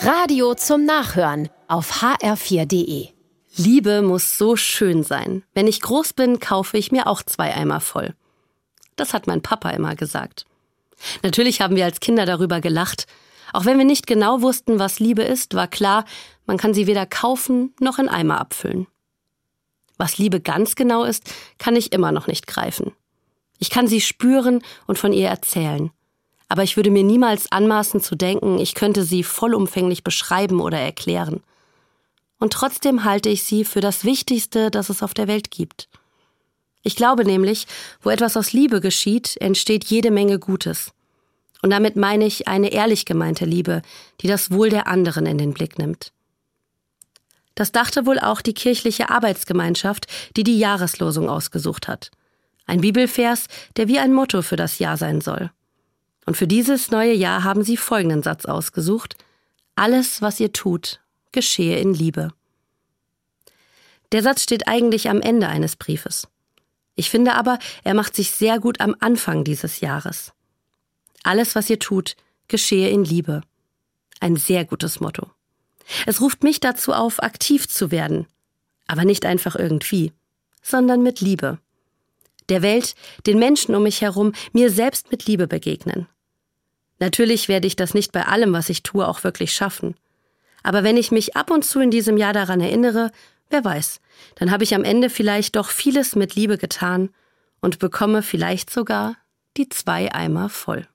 Radio zum Nachhören auf hr4.de. Liebe muss so schön sein. Wenn ich groß bin, kaufe ich mir auch zwei Eimer voll. Das hat mein Papa immer gesagt. Natürlich haben wir als Kinder darüber gelacht. Auch wenn wir nicht genau wussten, was Liebe ist, war klar, man kann sie weder kaufen noch in Eimer abfüllen. Was Liebe ganz genau ist, kann ich immer noch nicht greifen. Ich kann sie spüren und von ihr erzählen aber ich würde mir niemals anmaßen zu denken, ich könnte sie vollumfänglich beschreiben oder erklären. Und trotzdem halte ich sie für das Wichtigste, das es auf der Welt gibt. Ich glaube nämlich, wo etwas aus Liebe geschieht, entsteht jede Menge Gutes. Und damit meine ich eine ehrlich gemeinte Liebe, die das Wohl der anderen in den Blick nimmt. Das dachte wohl auch die kirchliche Arbeitsgemeinschaft, die die Jahreslosung ausgesucht hat. Ein Bibelvers, der wie ein Motto für das Jahr sein soll. Und für dieses neue Jahr haben sie folgenden Satz ausgesucht. Alles, was ihr tut, geschehe in Liebe. Der Satz steht eigentlich am Ende eines Briefes. Ich finde aber, er macht sich sehr gut am Anfang dieses Jahres. Alles, was ihr tut, geschehe in Liebe. Ein sehr gutes Motto. Es ruft mich dazu auf, aktiv zu werden. Aber nicht einfach irgendwie, sondern mit Liebe. Der Welt, den Menschen um mich herum, mir selbst mit Liebe begegnen. Natürlich werde ich das nicht bei allem, was ich tue, auch wirklich schaffen. Aber wenn ich mich ab und zu in diesem Jahr daran erinnere, wer weiß, dann habe ich am Ende vielleicht doch vieles mit Liebe getan und bekomme vielleicht sogar die zwei Eimer voll.